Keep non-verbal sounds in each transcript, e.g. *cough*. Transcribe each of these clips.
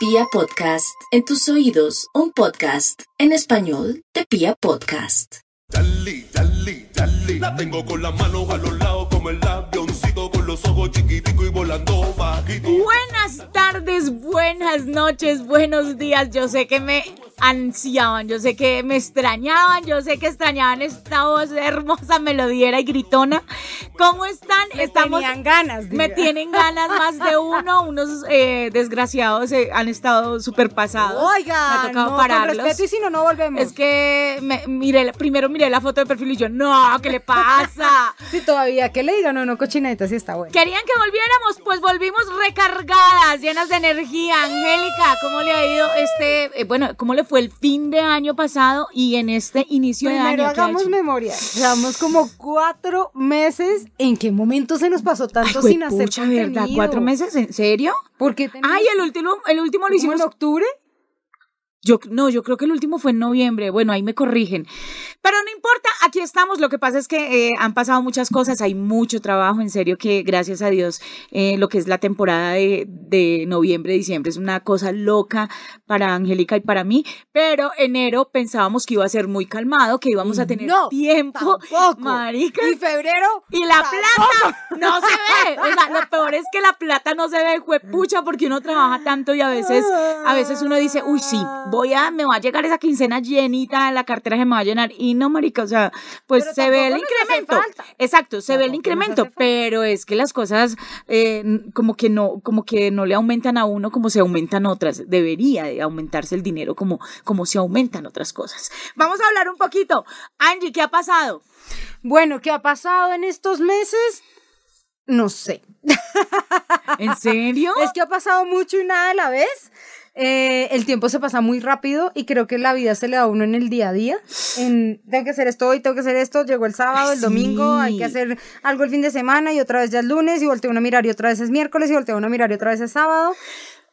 Pia Podcast, en tus oídos, un podcast en español de Pia Podcast. Dale, dale, dale. La tengo con las manos a los lados como el avioncito y volando bajito. Buenas tardes, buenas noches, buenos días. Yo sé que me ansiaban, yo sé que me extrañaban, yo sé que extrañaban esta voz hermosa, melodiera y gritona. ¿Cómo están? Me tenían ganas. Me diga. tienen ganas más de uno. Unos eh, desgraciados eh, han estado súper pasados. me Oiga, ha tocado no, pararlos. con respeto y si no, no volvemos. Es que me, miré, primero miré la foto de perfil y yo, no, ¿qué le pasa? *laughs* Si todavía que le digan, no, no, cochineta, sí está bueno. ¿Querían que volviéramos? Pues volvimos recargadas, llenas de energía. Angélica, ¿cómo le ha ido este, eh, bueno, cómo le fue el fin de año pasado y en este inicio de Primero año? ¿Qué ha hagamos memoria. Llevamos como cuatro meses. ¿En qué momento se nos pasó Ay, tanto sin hacer juepucha, ¿verdad? ¿Cuatro meses? ¿En serio? Porque tenemos- Ay, el último, el último lo ¿Como hicimos en octubre? Yo, no, yo creo que el último fue en noviembre. Bueno, ahí me corrigen. Pero no importa, aquí estamos. Lo que pasa es que eh, han pasado muchas cosas, hay mucho trabajo. En serio que, gracias a Dios, eh, lo que es la temporada de, de noviembre, diciembre es una cosa loca para Angélica y para mí. Pero enero pensábamos que iba a ser muy calmado, que íbamos a tener No, tiempo. tampoco. Marica. Y febrero. Y la plata no se ve. O sea, lo peor es que la plata no se ve, juepucha, porque uno trabaja tanto y a veces, a veces uno dice, uy, sí, voy a, me va a llegar esa quincena llenita, la cartera se me va a llenar. Y no, marica, o sea, pues Pero se ve el incremento. Exacto, se ve el incremento, pero es que las cosas eh, como que no, como que no le aumentan a uno como se aumentan otras. Debería de aumentarse el dinero como, como se aumentan otras cosas. Vamos a hablar un poquito. Angie, ¿qué ha pasado? Bueno, ¿qué ha pasado en estos meses? No sé. ¿En serio? *laughs* Es que ha pasado mucho y nada a la vez. Eh, el tiempo se pasa muy rápido y creo que la vida se le da a uno en el día a día. En, tengo que hacer esto hoy, tengo que hacer esto, llegó el sábado, Ay, el domingo, sí. hay que hacer algo el fin de semana y otra vez ya es lunes y volteo uno a mirar y otra vez es miércoles y volteo uno a mirar y otra vez es sábado.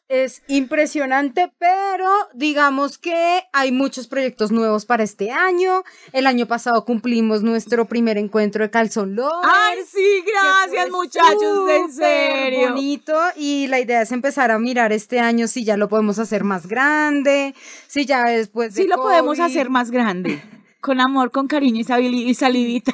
Es impresionante, pero digamos que hay muchos proyectos nuevos para este año. El año pasado cumplimos nuestro primer encuentro de Calzón Lovers. Ay, sí, gracias, muchachos, en serio. bonito y la idea es empezar a mirar este año si ya lo podemos hacer más grande, si ya después de Sí lo podemos hacer más grande. Con amor, con cariño y salivita.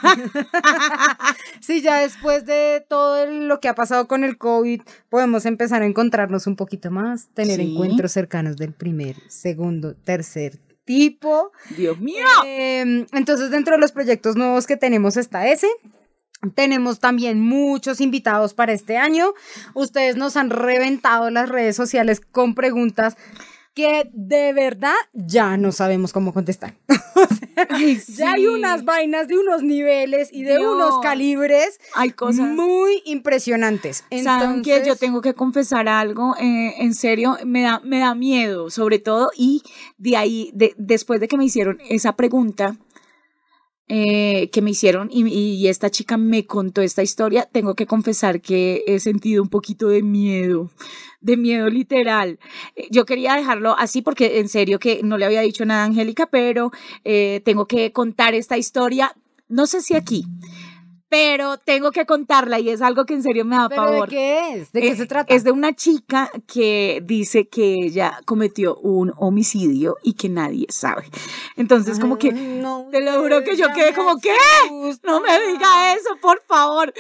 si *laughs* ya después de todo lo que ha pasado con el COVID podemos empezar a encontrarnos un poquito más, tener Sí. encuentros cercanos del primer, segundo, tercer tipo. Dios mío. Eh, entonces, dentro de los proyectos nuevos que tenemos está ese. Tenemos también muchos invitados para este año. Ustedes nos han reventado las redes sociales con preguntas que de verdad ya no sabemos cómo contestar. *laughs* Ay, Ya hay sí. unas vainas de unos niveles y de Dios. unos calibres Hay cosas. muy impresionantes. Saben que yo Entonces- tengo que confesar algo, eh, en serio, me da, me da miedo, sobre todo, y de ahí, de, después de que me hicieron esa pregunta, eh, que me hicieron y, esta chica me contó esta historia, tengo que confesar que he sentido un poquito de miedo, de miedo literal. Eh, Yo quería dejarlo así porque en serio que no le había dicho nada a Angélica, pero eh, tengo que contar esta historia, no sé si aquí, pero tengo que contarla y es algo que en serio me da ¿Pero pavor. de qué es? ¿De qué Eh, se trata? Es de una chica que dice que ella cometió un homicidio y que nadie sabe. Entonces, como que, no, te lo juro que yo quedé como, ¿qué? No me diga eso, por favor.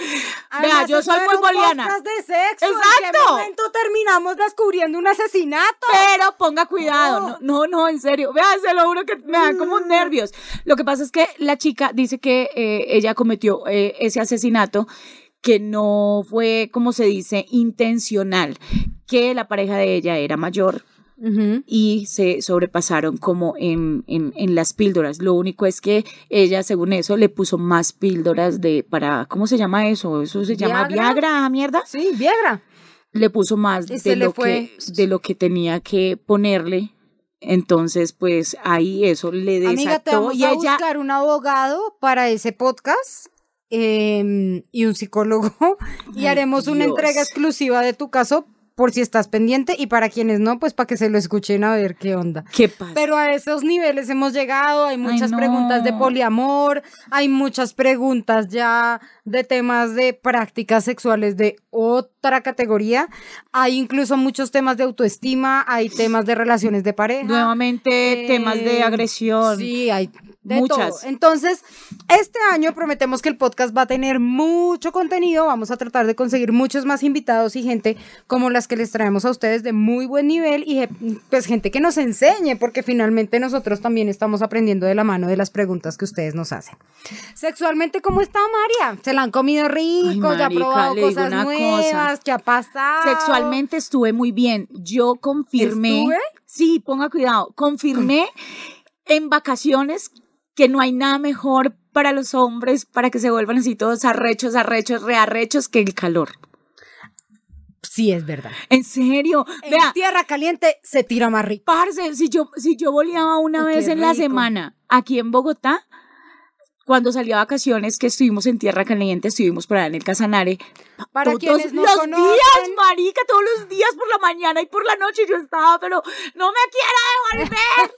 Vea, yo soy muy podcast de sexo. ¿En qué Exacto. momento terminamos descubriendo un asesinato? Pero ponga cuidado, no, no, no, en serio. Vea, se lo juro que me dan como nervios. Lo que pasa es que la chica dice que eh, ella cometió eh, ese asesinato que no fue, como se dice, intencional, que la pareja de ella era mayor, y se sobrepasaron como en, en, en las píldoras. Lo único es que ella, según eso, le puso más píldoras de para, ¿cómo se llama eso? Eso se llama ¿Viagra? Viagra, mierda. Sí, Viagra. Le puso más Y de lo, fue. que, de lo que tenía que ponerle. Entonces, pues ahí eso le desató Amiga, te vamos y a ella buscar un abogado para ese podcast eh, y un psicólogo *laughs* y haremos una entrega exclusiva de tu caso por si estás pendiente y para quienes no, pues para que se lo escuchen a ver qué onda. ¿Qué pasa? Pero a esos niveles hemos llegado, hay muchas no. preguntas de poliamor, hay muchas preguntas ya de temas de prácticas sexuales de otra categoría, hay incluso muchos temas de autoestima, hay temas de relaciones de pareja. Nuevamente, temas de Eh, agresión. Sí, hay de Muchas. todo. Entonces, este año prometemos que el podcast va a tener mucho contenido. Vamos a tratar de conseguir muchos más invitados y gente como las que les traemos a ustedes de muy buen nivel y je- pues gente que nos enseñe, porque finalmente nosotros también estamos aprendiendo de la mano de las preguntas que ustedes nos hacen. Sexualmente, ¿cómo está María? ¿Se la han comido rico? Ay, ¿Ya ha probado cosas una cosa. nuevas? ¿Qué ha pasado? Sexualmente estuve muy bien. Yo confirmé. ¿Estuve? Sí, ponga cuidado. Confirmé en vacaciones que no hay nada mejor para los hombres para que se vuelvan así todos arrechos, arrechos, rearrechos que el calor. Sí, es verdad. En serio. En Vea, tierra caliente se tira más rico. parce, si yo, si yo boleaba una Oh, vez en la rico. semana aquí en Bogotá, cuando salí a vacaciones, que estuvimos en Tierra Caliente, estuvimos por allá en el Casanare. Para todos quienes los conocen, días, marica, todos los días por la mañana y por la noche yo estaba, pero no me quiero devolver.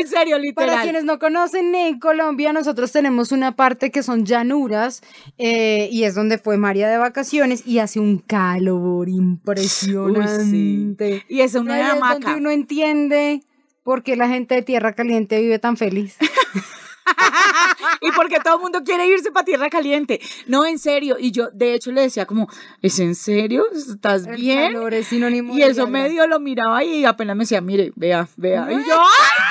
En serio, literal. Para quienes no conocen, en Colombia nosotros tenemos una parte que son llanuras eh, y es donde fue María de vacaciones y hace un calor impresionante. Y es Y una es hamaca. donde uno entiende por qué la gente de Tierra Caliente vive tan feliz. *laughs* y porque todo el mundo quiere irse para tierra caliente. No, en serio. Y yo, de hecho, le decía como, ¿es en serio? ¿Estás El bien? calor es sinónimo Y eso medio lo miraba y apenas me decía, mire, vea, vea. Y yo, ¡ay,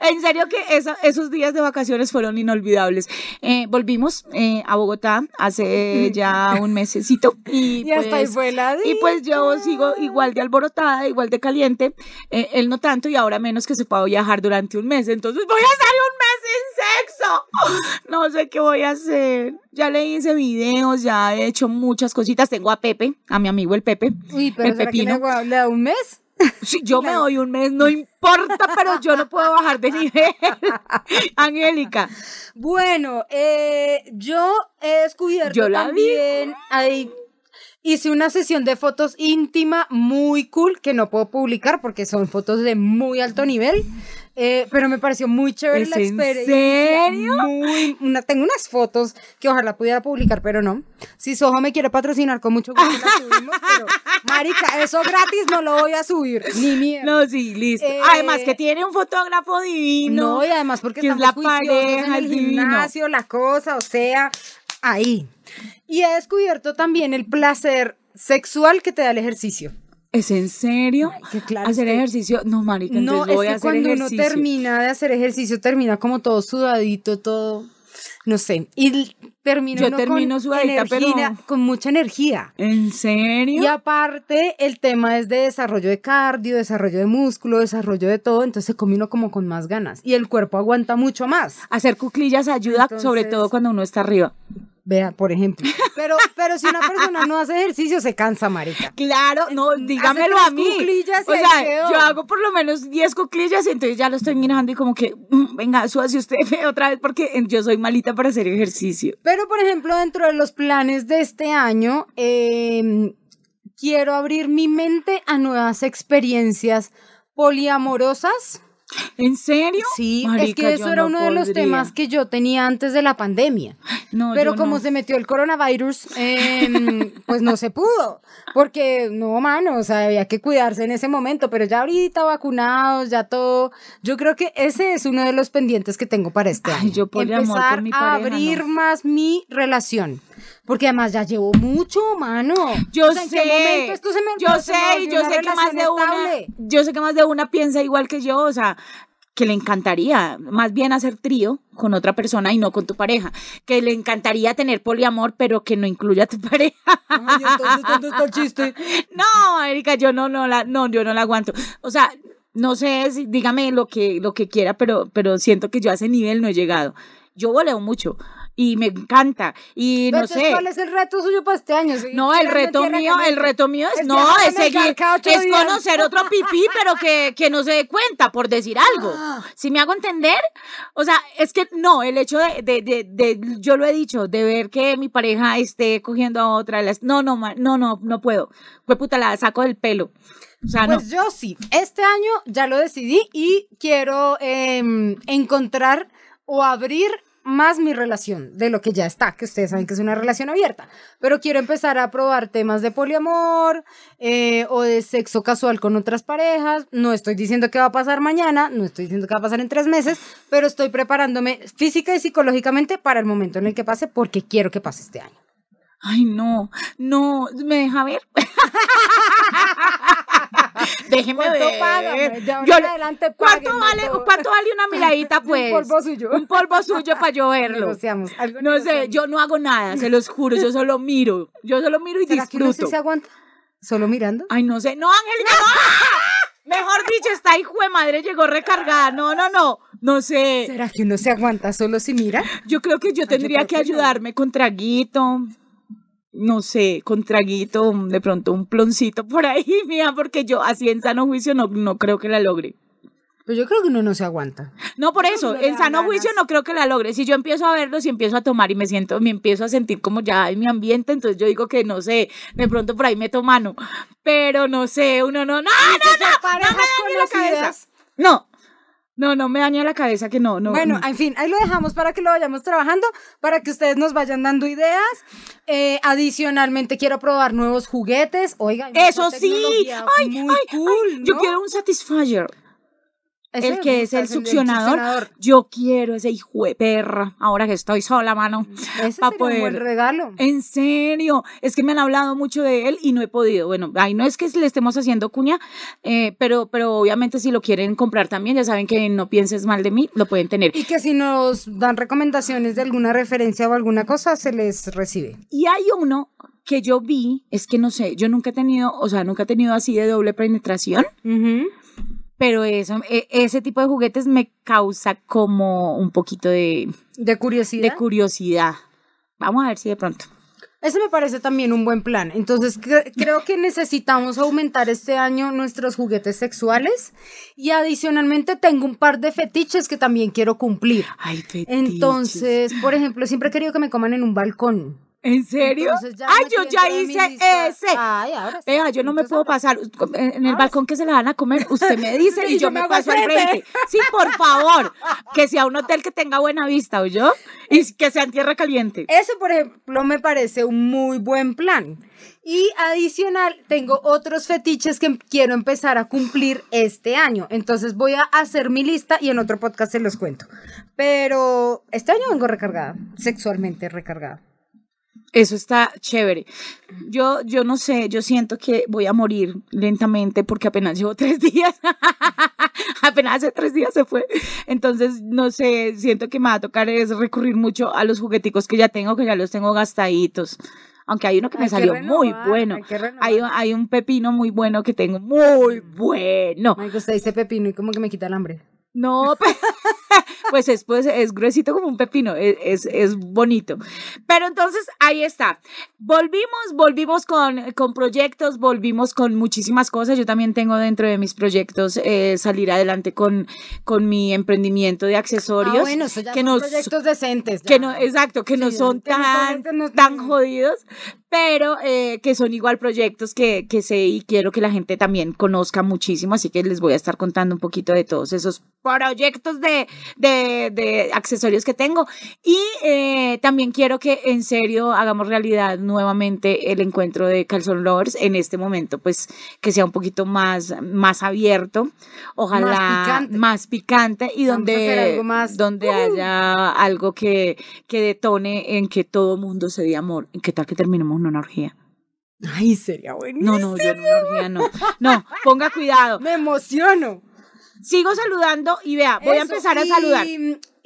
En serio que esos días de vacaciones fueron inolvidables. Eh, volvimos eh, a Bogotá hace ya un mesecito. Y, *laughs* Y hasta ahí pues, fue la y pues yo sigo igual de alborotada, igual de caliente. Eh, él no tanto y ahora menos que se pueda viajar durante un mes. Entonces voy a estar un mes sin sexo. *laughs* No sé qué voy a hacer. Ya le hice videos, ya he hecho muchas cositas. Tengo a Pepe, a mi amigo el Pepe. Uy, pero el ¿será que pepino. le da un mes? Sí, yo me doy un mes, no importa, pero yo no puedo bajar de nivel. *laughs* Angélica. Bueno, eh, yo he descubierto Yo la vi. también, hice una sesión de fotos íntima muy cool que no puedo publicar porque son fotos de muy alto nivel, eh, pero me pareció muy chévere ¿Es la en experiencia. serio? Muy, una, tengo unas fotos que ojalá pudiera publicar, pero no. Si Soho me quiere patrocinar, con mucho gusto las subimos, pero *laughs* marica, eso gratis no lo voy a subir, ni mierda. No, sí, listo. Eh, Además que tiene un fotógrafo divino. No, y además porque que es estamos la pareja, en el el divino. gimnasio, la cosa, o sea, ahí. Y he descubierto también el placer sexual que te da el ejercicio. ¿Es en serio? qué claro Hacer que- ejercicio. No, marica, No, es voy a que hacer cuando ejercicio. uno termina de hacer ejercicio, termina como todo sudadito, todo, no sé, y termina Yo termino con sudadita, pero- energía- con mucha energía. ¿En serio? Y aparte, el tema es de desarrollo de cardio, desarrollo de músculo, desarrollo de todo, entonces se come uno como con más ganas. Y el cuerpo aguanta mucho más. Hacer cuclillas ayuda, sobre Entonces- todo cuando uno está arriba. Vea, por ejemplo. Pero, pero si una persona no hace ejercicio, se cansa, marica. Claro, no, dígamelo a mí. o sea, yo hago por lo menos 10 cuclillas y entonces ya lo estoy mirando y como que, mm, venga, súbase usted *laughs* otra vez porque yo soy malita para hacer ejercicio. Pero, por ejemplo, dentro de los planes de este año, eh, quiero abrir mi mente a nuevas experiencias poliamorosas. ¿En serio? Sí, es Marica, que eso era no uno de los temas que yo tenía antes de la pandemia. No, Pero como no. se metió el coronavirus, em, *laughs* pues no se pudo. Porque, no, mano, o sea, había que cuidarse en ese momento. Pero ya ahorita vacunados, ya todo. Yo creo que ese es uno de los pendientes que tengo para este Ay, año. yo con Empezar mi a pareja, abrir no. más mi relación. Porque además ya llevo mucho, mano. Yo O sea, ¿en sé, qué momento esto se me yo sé, me y volvió yo una sé que más de una, estable? yo sé que más de una piensa igual que yo, o sea, que le encantaría más bien hacer trío con otra persona y no con tu pareja, que le encantaría tener poliamor, pero que no incluya a tu *laughs* pareja. Ay, entonces, ¿dónde está el chiste? No, Erika, yo no, no la, no, yo no la aguanto. O sea, no sé, si, dígame lo que, lo que quiera, pero, pero siento que yo a ese nivel no he llegado. Yo voleo mucho y me encanta. Y no sé. ¿Cuál es el reto suyo para este año? ¿Seguir No, el reto mío, el reto mío es, no, es seguir, es conocer otro pipí, pero que, que no se dé cuenta, por decir algo. Ah. Si me hago entender, o sea, es que no, el hecho de, de, de, de- yo lo he dicho, de ver que mi pareja esté cogiendo a otra, las, no, no, no, no, no puedo. Fue puta, la saco del pelo. O sea, Pues yo sí, este año ya lo decidí y quiero em, encontrar o abrir más mi relación de lo que ya está, que ustedes saben que es una relación abierta, pero quiero empezar a probar temas de poliamor eh, o de sexo casual con otras parejas. No estoy diciendo que va a pasar mañana, no estoy diciendo que va a pasar en tres meses, pero estoy preparándome física y psicológicamente para el momento en el que pase porque quiero que pase este año. Ay, no, no, me deja ver. *laughs* Déjeme ¿Cuánto ver. De Yo adelante ¿Cuánto vale. ¿Cuánto vale una *laughs* miradita, Un pues? polvo suyo. Un polvo suyo para yo *laughs* verlo. Negociamos. algo No sé, negociamos. yo no hago nada, se los juro, yo solo miro. Yo solo miro y ¿Será que uno disfruto. sí se aguanta? ¿Solo mirando? Ay, no sé. No, Angélica, no. *laughs* Mejor dicho, esta hijo de madre llegó recargada. No, no, no. No sé. ¿Será que uno se aguanta solo si mira? Yo creo que yo tendría creo que que no. ayudarme con traguito. No sé, con traguito, de pronto un ploncito por ahí, *laughs* mía, porque yo así en sano juicio no, no creo que la logre. Pues yo creo que uno no se aguanta. No, por eso, no en sano ganas. juicio no creo que la logre. Si yo empiezo a verlo, si empiezo a tomar y me siento, me empiezo a sentir como ya en mi ambiente, entonces yo digo que no sé, de pronto por ahí meto mano. Pero no sé, uno no, no, no, no, parejas no me dañe la cabeza. conocidas. No, no, no me daña la cabeza que no, no. Bueno, no. en fin, ahí lo dejamos para que lo vayamos trabajando, para que ustedes nos vayan dando ideas. Eh, adicionalmente, quiero probar nuevos juguetes. Oiga, Eso sí, ay, ay, cool, ay, yo ¿no? quiero un Satisfyer. Ese el que es el succionador. succionador. Yo quiero ese hijo de perra, ahora que estoy sola, mano. Ese pa' sería un buen poder- regalo. En serio, es que me han hablado mucho de él y no he podido. Bueno, ahí no es que le estemos haciendo cuña, eh, pero, pero obviamente si lo quieren comprar también, ya saben que no pienses mal de mí, lo pueden tener. Y que si nos dan recomendaciones de alguna referencia o alguna cosa, se les recibe. Y hay uno que yo vi, es que no sé, yo nunca he tenido, o sea, nunca he tenido así de doble penetración, pero eso, e- ese tipo de juguetes me causa como un poquito de, De curiosidad. de curiosidad. Vamos a ver si de pronto. Ese me parece también un buen plan. Entonces, cre- creo que necesitamos aumentar este año nuestros juguetes sexuales y adicionalmente tengo un par de fetiches que también quiero cumplir. Ay, fetiches. Entonces, por ejemplo, siempre he querido que me coman en un balcón. ¿En serio? Ay, yo ya hice ese. Ay, ahora sí. Vea, yo no me puedo pasar en el balcón que se la van a comer. Usted me *laughs* dice y yo, yo me me paso al frente. Sí, por favor. Que sea un hotel que tenga buena vista, yo Y que sea en tierra caliente. Eso, por ejemplo, me parece un muy buen plan. Y adicional, tengo otros fetiches que quiero empezar a cumplir este año. Entonces voy a hacer mi lista y en otro podcast se los cuento. Pero este año vengo recargada, sexualmente recargada. Eso está chévere. Yo, yo no sé, yo siento que voy a morir lentamente porque apenas llevo *laughs* tres días. apenas hace tres días se fue. Entonces, no sé, siento que me va a tocar es recurrir mucho a los jugueticos que ya tengo, que ya los tengo gastaditos. Aunque hay uno que me Hay que salió muy bueno. hay. Hay, hay un pepino muy bueno que tengo, muy bueno. Ay, usted dice pepino y como que me quita el hambre. No, *laughs* pe- pues es, pues es gruesito como un pepino, es, es, es bonito. Pero entonces ahí está. Volvimos, volvimos con, con proyectos, volvimos con muchísimas cosas. Yo también tengo dentro de mis proyectos eh, salir adelante con, con mi emprendimiento de accesorios. Ah, bueno, eso ya que son no proyectos decentes. que no, exacto, que no son tan, no- tan jodidos, pero eh, que son igual proyectos que, que sé y quiero que la gente también conozca muchísimo, así que les voy a estar contando un poquito de todos esos proyectos de, de, de accesorios que tengo y eh, también quiero que en serio hagamos realidad nuevamente el encuentro de Calzón Lovers en este momento, pues que sea un poquito más, más abierto, ojalá Más picante. más picante y donde, algo más. donde Uh. haya algo que, que detone en que todo mundo se dé amor. ¿Qué tal que terminemos una orgía? Ay, sería buenísimo. No, no, yo en una orgía no. No, ponga cuidado. *laughs* Me emociono. Sigo saludando y vea, voy a empezar a y, saludar.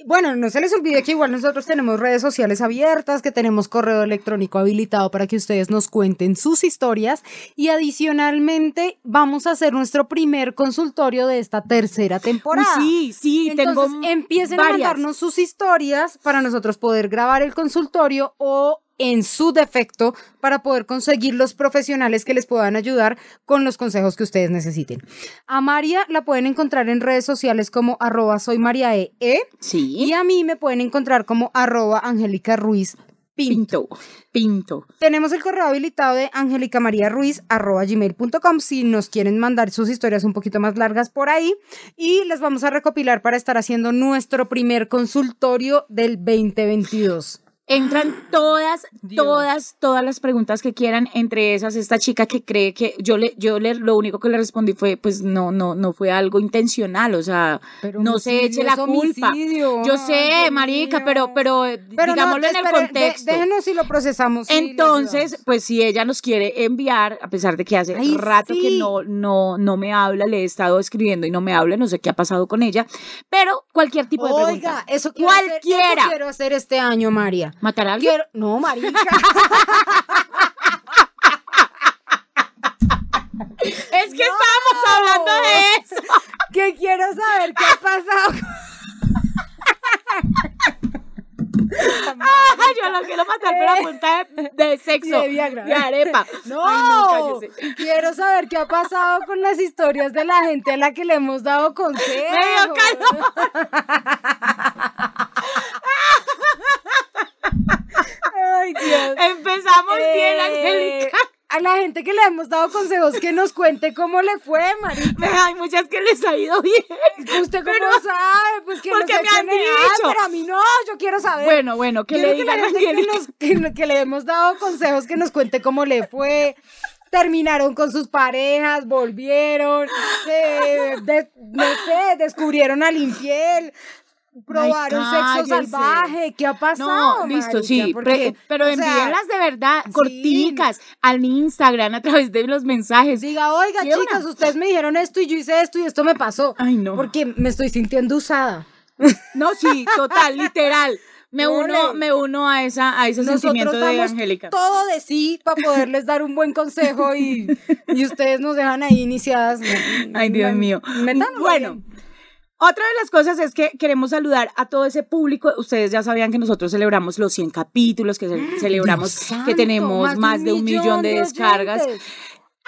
bueno, no se les olvide que igual nosotros tenemos redes sociales abiertas, que tenemos correo electrónico habilitado para que ustedes nos cuenten sus historias y adicionalmente vamos a hacer nuestro primer consultorio de esta tercera temporada. Uy, sí, sí, Entonces tengo empiecen varias. a mandarnos sus historias para nosotros poder grabar el consultorio o en su defecto para poder conseguir los profesionales que les puedan ayudar con los consejos que ustedes necesiten. A María la pueden encontrar en redes sociales como arroba soy María E. E, Sí. y a mí me pueden encontrar como arroba Angélica Ruiz Pinto. Pinto. Tenemos el correo habilitado de angelicamariaruiz.gmail.com si nos quieren mandar sus historias un poquito más largas por ahí y las vamos a recopilar para estar haciendo nuestro primer consultorio del 2022. Entran todas, Dios. todas, todas las preguntas que quieran. Entre esas, esta chica que cree que yo le, yo le, lo único que le respondí fue, pues no, no, no fue algo intencional. O sea, Pero no se eche la culpa. homicidio. Yo sé, marica, pero, pero, no, digámoslo en el espere, de- contexto. déjenos si lo procesamos. Entonces, pues si ella nos quiere enviar, a pesar de que hace Ay, rato que no, no, no me habla, le he estado escribiendo y no me habla, no sé qué ha pasado con ella, pero cualquier tipo de Oiga, pregunta. eso quiero hacer- Cualquiera. eso quiero hacer este año, María. ¿Matar a alguien? Quiero, no, marica. Es que estábamos hablando de eso. que quiero saber qué ha pasado. Ay, yo lo quiero matar, pero a punta de, de sexo. Y de y arepa. No, Ay, no, quiero saber qué ha pasado con las historias de la gente a la que le hemos dado consejos. Me dio calor. Ay, Dios. Empezamos bien, Eh, Angélica. A la gente que le hemos dado consejos, que nos cuente cómo le fue, marica. Hay muchas que les ha ido bien. ¿Usted cómo Pero- sabe? Pues que porque me han dicho. pero a mí no, yo quiero saber. Bueno, bueno, que Quiero le digan que, Angélica. nos- que- que le hemos dado consejos, que nos cuente cómo le fue. Terminaron con sus parejas, volvieron, se- de- no sé, descubrieron al infiel, probaron sexo cállese. salvaje. ¿Qué ha pasado? No, listo, marica? sí, Porque, pero o sea, envíenlas de verdad, sí. corticas, al Instagram, a través de los mensajes. Diga, oiga, Sí, una. chicas, ustedes me dijeron esto y yo hice esto y esto me pasó. Ay, no. Porque me estoy sintiendo usada. *laughs* No, sí, total, literal. Me uno, me uno a esa, a ese Nosotros sentimiento de Angélica. todo de sí para poderles dar un buen consejo y, y ustedes nos dejan ahí iniciadas. Ay, Dios Me- mío. métanlo Bueno. bien. Otra de las cosas es que queremos saludar a todo ese público. Ustedes ya sabían que nosotros celebramos los 100 capítulos, que ce- celebramos que tenemos más de un millón de descargas.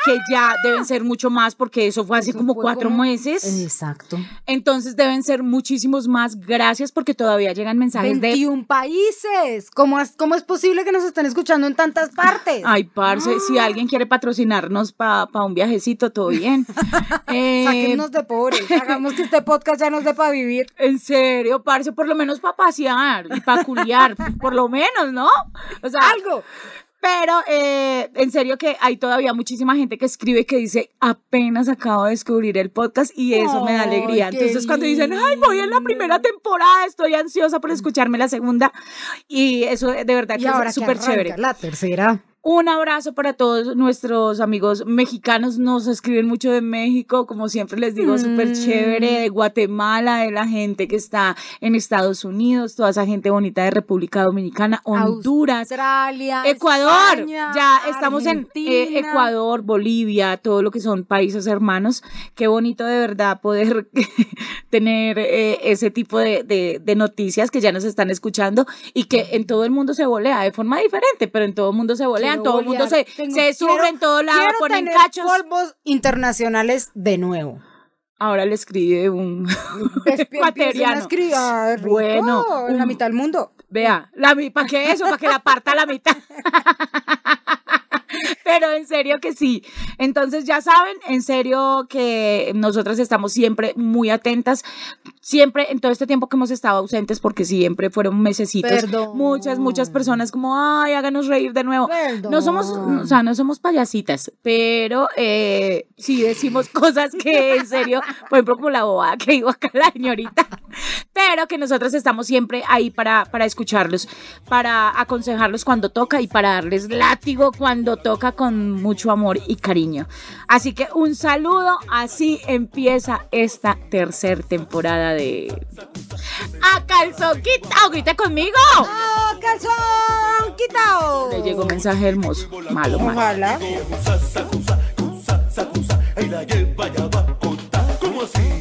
Que ya deben ser mucho más porque eso fue hace Eso como fue cuatro como- meses. Exacto. Entonces deben ser muchísimos más. Gracias porque todavía llegan mensajes de 21 países. ¿Cómo es, ¿Cómo es posible que nos estén escuchando en tantas partes? Ay, parce, si alguien quiere patrocinarnos para un viajecito, todo bien. *laughs* Eh, Sáquennos de pobres. Hagamos que este podcast ya nos dé para vivir. En serio, parce, por lo menos para pasear y para culiar, por lo menos, ¿no? O sea, Algo. Pero eh, en serio que hay todavía muchísima gente que escribe que dice, apenas acabo de descubrir el podcast y eso me da alegría. Entonces cuando dicen, ay, voy en la primera temporada, estoy ansiosa por escucharme la segunda. Y eso de verdad Y que ahora es súper chévere. la tercera. Un abrazo para todos nuestros amigos mexicanos. Nos escriben mucho de México, como siempre les digo, súper chévere. De Guatemala, de la gente que está en Estados Unidos, toda esa gente bonita de República Dominicana, Honduras. Australia. Ecuador, España, ya estamos en eh. Ecuador, Bolivia, todo lo que son países hermanos. Qué bonito de verdad poder *laughs* tener eh, ese tipo de, de- de noticias que ya nos están escuchando y que en todo el mundo se volea de forma diferente, pero en todo el mundo se volea, en todo el mundo se. Tengo- se sube quiero- en todo lado, ponen tener cachos. polvos internacionales de nuevo. Ahora le escribe un *laughs* ecuatoriano. escribir, ah, rico, Bueno, en la mitad del mundo. Vea, la, ¿para qué eso? ¿Para que la parta a la mitad? *laughs* *laughs* Pero en serio que sí. Entonces ya saben, en serio que nosotras estamos siempre muy atentas, siempre en todo este tiempo que hemos estado ausentes, porque siempre fueron mesecitos, Perdón. muchas, muchas personas como, ay, háganos reír de nuevo. Perdón. No somos, o sea, no somos payasitas, pero eh, sí decimos *laughs* cosas que en serio, por ejemplo, como la bobada que dijo acá la señorita, *laughs* pero que nosotros estamos siempre ahí para, para escucharlos, para aconsejarlos cuando toca y para darles látigo cuando toca con mucho amor y cariño. Así que un saludo, así empieza esta tercera temporada de... ¡A calzón quitao! ¡Grita conmigo! ¡A calzón! Le llegó un mensaje hermoso, malo, malo. Ojalá. Como así?